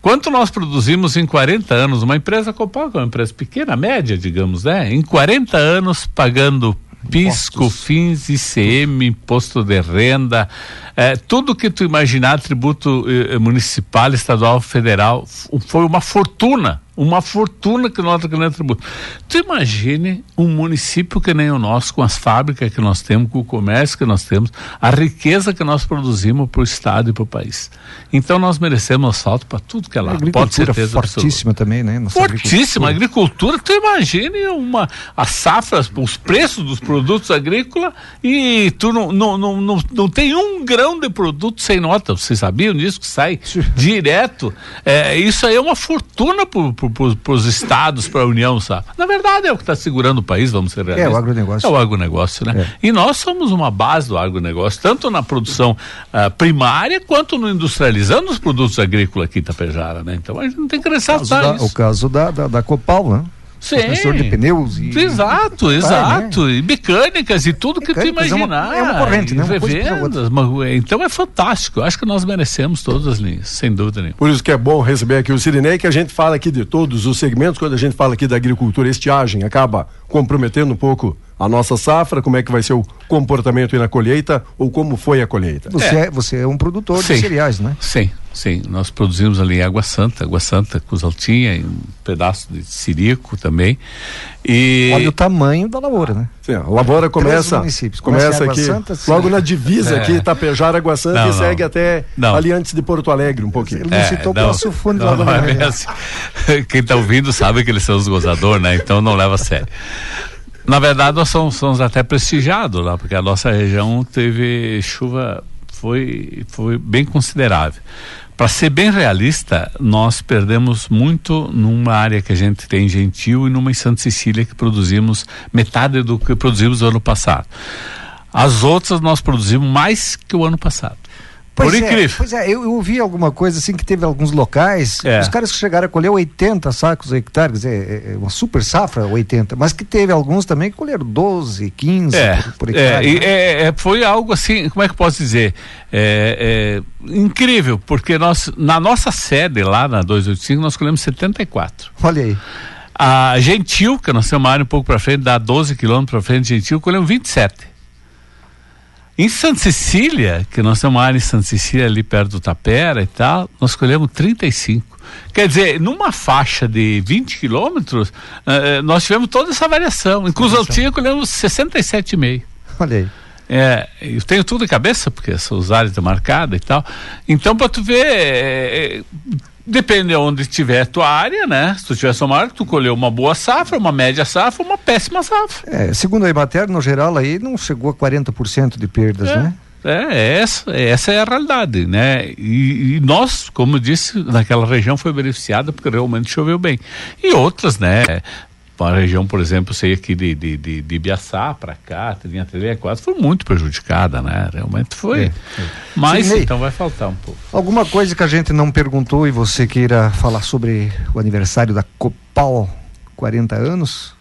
Quanto nós produzimos em 40 anos? Uma empresa Copal, que é uma empresa pequena, média, digamos, né? Em 40 anos pagando PIS, COFINS, ICM, imposto de renda, eh, tudo que tu imaginar, tributo eh, municipal, estadual, federal, foi uma fortuna, uma fortuna que nós ganhamos tributo. Tu imagine um município que nem o nosso, com as fábricas que nós temos, com o comércio que nós temos, a riqueza que nós produzimos para o estado e para o país. Então nós merecemos asfalto para tudo que é lá. Pode agricultura certeza absoluta. fortíssima também, né? Nossa Fortíssima agricultura. Tu imagine uma, as safras, os preços dos produtos agrícolas e tu não, não, não, não, não tem um grão de produto sem nota. Vocês sabiam disso? Que sai direto. É, isso aí é uma fortuna para os estados, para a União, sabe? Na verdade é o que está segurando o país, vamos ser realistas. o agronegócio. É o agronegócio, né? E nós somos uma base do agronegócio, tanto na produção ah, primária quanto no industrializando os produtos agrícolas aqui em Itapejara, né? Então a gente não tem que ressaltar da, isso. o caso da, da, da Copal, né? Sim. De pneus e. Exato, e- exato. E mecânicas e tudo que tu Mecânicas é uma- imaginar. é uma corrente, né? Uma uma- então é fantástico. Eu Acho que nós merecemos todas as linhas, sem dúvida nenhuma. Por isso que é bom receber aqui o Sirinei, que a gente fala aqui de todos os segmentos, quando a gente fala aqui da agricultura, estiagem acaba comprometendo um pouco a nossa safra, como é que vai ser o comportamento aí na colheita, ou como foi a colheita. Você é, você é um produtor Sim. de cereais, né? Sim, sim. Nós produzimos ali em Água Santa, Água Santa, Cozaltinha, e um pedaço de Sirico também. E Olha o tamanho da lavoura, né? Sim, a lavoura começa, começa, Começa aqui, Santa, logo na divisa É. aqui, Itapejara, Água Santa, Não, e não. segue até Não. ali antes de Porto Alegre um pouquinho. Ele não citou o Passo Fundo não, lá não é assim. [LAUGHS] Quem está ouvindo sabe que eles são os gozadores, né? Então não leva a sério. Na verdade, nós somos, somos até prestigiados lá, porque a nossa região teve chuva, foi, foi bem considerável. Para ser bem realista, nós perdemos muito numa área que a gente tem em Gentil e numa em Santa Cecília que produzimos metade do que produzimos no ano passado. As outras nós produzimos mais que o ano passado. Por é, incrível. Pois é, eu, eu ouvi alguma coisa assim que teve alguns locais, É. os caras que chegaram a colher 80 sacos hectares, é, é uma super safra 80, mas que teve alguns também que colheram 12, 15 É, por, por é, hectare. né? é, é, foi algo assim, como é que eu posso dizer? É, é, incrível, porque nós, na nossa sede lá na 285, nós colhemos 74. Olha aí. A Gentil, que nós temos uma área um pouco para frente, dá 12 quilômetros para frente, Gentil, colhemos 27. Em Santa Cecília, que nós temos uma área em Santa Cecília ali perto do Tapera e tal, nós colhemos 35. Quer dizer, numa faixa de 20 quilômetros, uh, nós tivemos toda essa variação. Inclusive, Altinha colhemos 67,5. Olha aí. É, eu tenho tudo em cabeça, porque são os áreas marcadas e tal. Então, para tu ver, é, depende de onde estiver a tua área, né? Se tu tiver área, tu colheu uma boa safra, uma média safra, uma péssima safra. É, segundo a Imater, no geral, aí não chegou a 40% de perdas, é. né? É, essa, essa é a realidade, né? E, e, nós, como eu disse, naquela região foi beneficiada porque realmente choveu bem. E outras, né? A região, por exemplo, sei aqui de, de, de, de Biaçá para cá, linha 364, foi muito prejudicada, né? Realmente foi. É, é. Mas Sim, então vai faltar um pouco. Alguma coisa que a gente não perguntou e você queira falar sobre o aniversário da Copal 40 anos?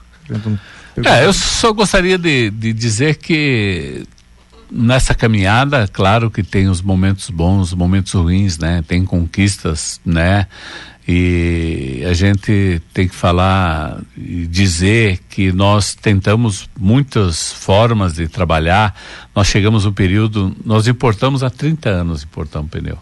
É, eu só gostaria de, de dizer que nessa caminhada, claro que tem os momentos bons, os momentos ruins, né? Tem conquistas, né? E a gente tem que falar e dizer que nós tentamos muitas formas de trabalhar. Nós chegamos no período, nós importamos há 30 anos, importamos pneu.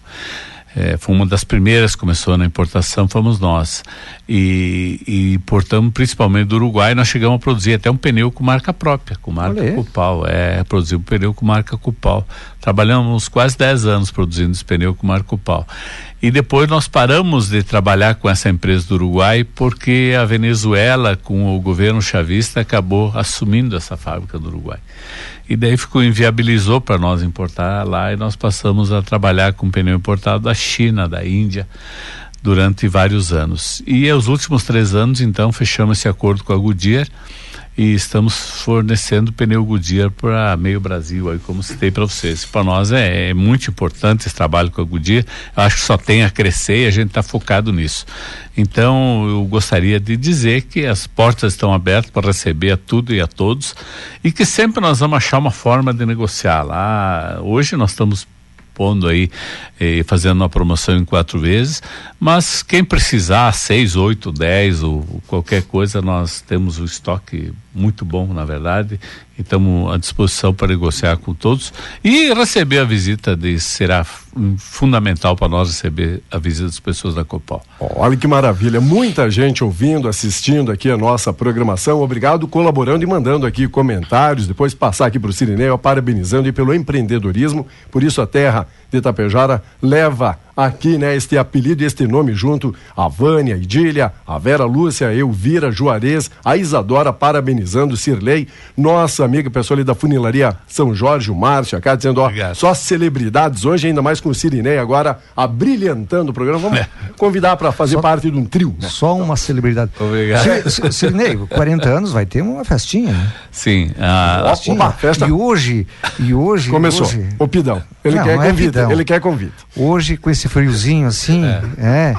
É, foi uma das primeiras que começou na importação, fomos nós. E, e importamos principalmente do Uruguai, nós chegamos a produzir até um pneu com marca própria, com marca. Cupal. É, produzir um pneu com marca Cupal. Trabalhamos quase 10 anos produzindo esse pneu com marca Cupal. E depois nós paramos de trabalhar com essa empresa do Uruguai porque a Venezuela, com o governo chavista, acabou assumindo essa fábrica do Uruguai e daí ficou inviabilizou para nós importar lá e nós passamos a trabalhar com pneu importado da China, da Índia durante vários anos. E os últimos três anos, então, fechamos esse acordo com a Goodyear e estamos fornecendo pneu Goodyear para meio Brasil, aí como citei para vocês. Para nós é, é, muito importante esse trabalho com a Goodyear. Eu acho que só tem a crescer e a gente está focado nisso. Então eu gostaria de dizer que as portas estão abertas para receber a tudo e a todos e que sempre nós vamos achar uma forma de negociar lá. Hoje nós estamos pondo aí, eh, fazendo uma promoção em quatro vezes, mas quem precisar, seis, oito, dez ou qualquer coisa, nós temos o estoque muito bom, na verdade, estamos à disposição para negociar com todos e receber a visita de será fundamental para nós receber a visita das pessoas da Copal. Olha que maravilha, muita gente ouvindo, assistindo aqui a nossa programação. Obrigado, colaborando e mandando aqui comentários. Depois passar aqui para o Cirineu, parabenizando e pelo empreendedorismo. Por isso a terra de Itapejara leva aqui, né, este apelido e este nome junto a Vânia, Idília, a Vera Lúcia, Elvira, Juarez, a Isadora parabenizando Cirlei, nossa amiga pessoa ali da funilaria São Jorge, o Márcio, cá dizendo, ó, Obrigado. só celebridades hoje, ainda mais com o Cirinei agora abrilhantando o programa. Vamos é. [LAUGHS] convidar para fazer só, parte de um trio. Né? Só uma celebridade. Obrigado. Cirinei, 40 anos vai ter uma festinha, né? Sim. A... Festinha. Opa, festa. E hoje, e hoje. Começou. Hoje... O Pidão. Ele não, quer é convite. Pidão. Ele quer convite. Hoje, com esse friozinho assim, é. é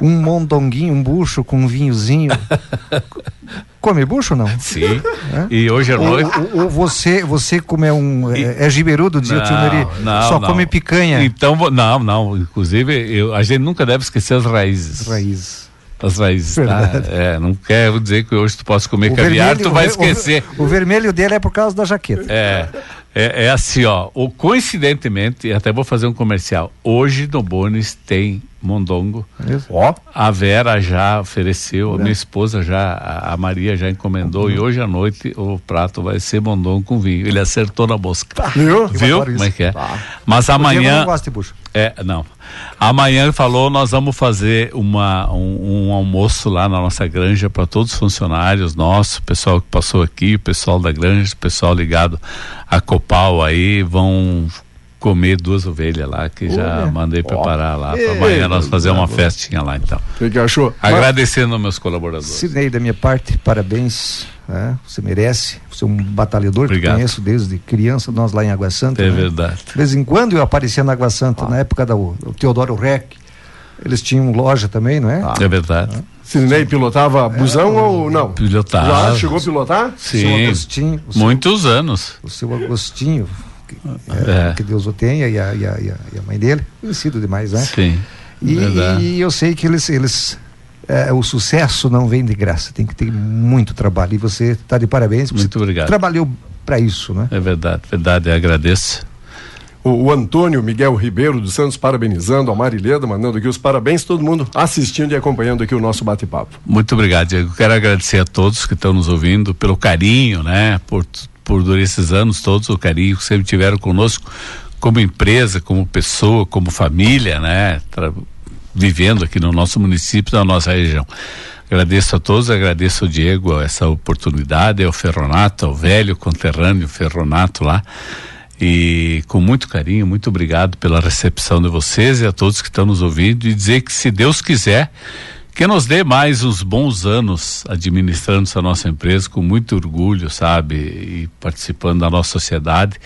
um mondonguinho, um bucho com um vinhozinho. [LAUGHS] Come bucho não? Sim. É? E hoje à noite. Ou, ou, você, você como é um. E... É, é giberudo, dizia o tio Neri, só não. come picanha. Então, não, não. Inclusive, eu, a gente nunca deve esquecer as raízes. As raízes. As raízes, tá? É, não quero dizer que hoje tu possa comer o caviar, vermelho, tu vai esquecer. O, o, vermelho dele é por causa da jaqueta. É. É, é assim, ó. O, coincidentemente, até vou fazer um comercial. Hoje no Bones tem mondongo. Ó, a Vera já ofereceu, a minha esposa já, a Maria já encomendou uhum. e hoje à noite o prato vai ser mondongo com vinho. Ele acertou na mosca. Tá. Viu? Viu como é que é? Tá. Mas amanhã. Não de bucho. É, não. Amanhã ele falou, nós vamos fazer uma, um, um almoço lá na nossa granja para todos os funcionários nossos, o pessoal que passou aqui, o pessoal da granja, o pessoal ligado a Copal aí, vão comer duas ovelhas lá, que já mandei preparar lá. Para amanhã nós fazer uma festinha lá, então. O que achou? Agradecendo aos meus colaboradores. Sidney, da minha parte, parabéns. Né? Você merece. Você é um batalhador Obrigado. que conheço desde criança, nós lá em Água Santa. É né? verdade. De vez em quando eu aparecia na Água Santa, ah. na época do, do Teodoro Rec. Eles tinham loja também, não é? Ah. É verdade. Ah. Sidney pilotava busão é, ou não? Pilotava. Já chegou a pilotar? Sim. Agostinho, Muitos seu, anos. O seu Agostinho, é, é. que Deus o tenha, e a, e a, e a mãe dele, conhecido demais, né? Sim. E, e, eu sei que eles, eles é, o sucesso não vem de graça, tem que ter muito trabalho. E você está de parabéns. Muito obrigado. Trabalhou para isso, né? É verdade, verdade, eu agradeço. O, o, Antônio Miguel Ribeiro dos Santos parabenizando, a Marileda mandando aqui os parabéns, todo mundo assistindo e acompanhando aqui o nosso bate-papo. Muito obrigado, Diego. Quero agradecer a todos que estão nos ouvindo pelo carinho, né? Por, por esses anos todos, o carinho que sempre tiveram conosco como empresa, como pessoa, como família, né? Tra vivendo aqui no nosso município, na nossa região. Agradeço a todos, agradeço ao Diego essa oportunidade, ao Ferronato, ao velho conterrâneo Ferronato lá. E com muito carinho, muito obrigado pela recepção de vocês e a todos que estão nos ouvindo e dizer que se Deus quiser, que nos dê mais uns bons anos administrando essa nossa empresa com muito orgulho, sabe, e participando da nossa sociedade,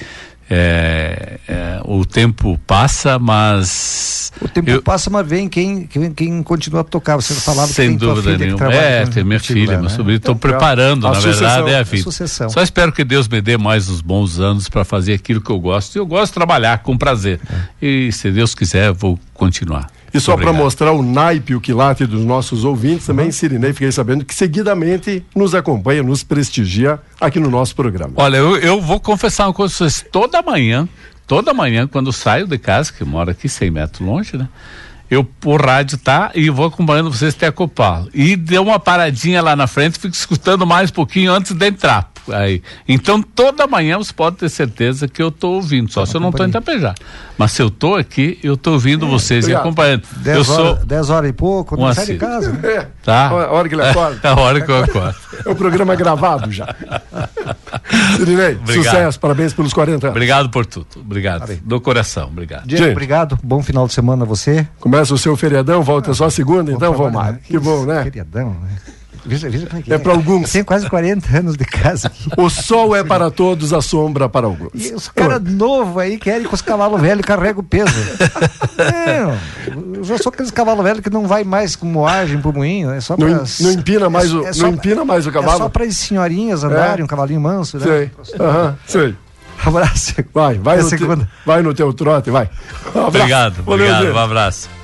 é, é, o tempo passa, mas. O tempo eu, passa, mas vem quem, quem, quem continua a tocar. Você falava sem que tem dúvida nenhuma. É, tem minha filha, meu né? sobrinho. Estou então, preparando, na verdade, é a vida. A Só espero que Deus me dê mais uns bons anos para fazer aquilo que eu gosto. E eu gosto de trabalhar com prazer. É. E se Deus quiser, vou continuar. E só para mostrar o naipe, o quilate dos nossos ouvintes, também, uhum. Sirinei, fiquei sabendo que seguidamente nos acompanha, nos prestigia aqui no nosso programa. Olha, eu, eu vou confessar uma coisa vocês. Toda manhã, toda manhã, quando saio de casa, que moro aqui 100 metros longe, né? eu o rádio tá e vou acompanhando vocês até a Copal. E deu uma paradinha lá na frente, fico escutando mais um pouquinho antes de entrar. Aí. Então toda manhã você pode ter certeza que eu estou ouvindo, só se eu não estou em Tapejar. Mas se eu estou aqui, eu estou ouvindo é, vocês e acompanhando. Dez eu horas, sou 10 horas e pouco, não sai de casa. Né? É, tá. A hora que ele acorda. [LAUGHS] É, a hora que eu acordo. é o programa gravado já. [LAUGHS] Sirinei, sucesso, parabéns pelos 40 anos. Obrigado por tudo. Obrigado. Do coração, obrigado. Diego, obrigado. Bom final de semana a você. Começa o seu feriadão, volta só segunda, então, vamos lá. Que bom, né? Feriadão, né? Veja, veja como é que é. É para alguns. Eu tenho quase 40 anos de casa aqui. O sol é para todos, a sombra para alguns. E os caras novos aí querem com os cavalos velhos carregam o peso. é, eu já sou aqueles cavalos velhos que não vai mais com moagem pro moinho. É só pra, não, não empina mais, é, o, é não empina mais o cavalo. É só para as senhorinhas andarem, é. um cavalinho manso, né? Sei. Aham, sei. Abraço. Vai, vai, no te, vai no teu trote, vai. Um obrigado, Valeu, obrigado, um abraço.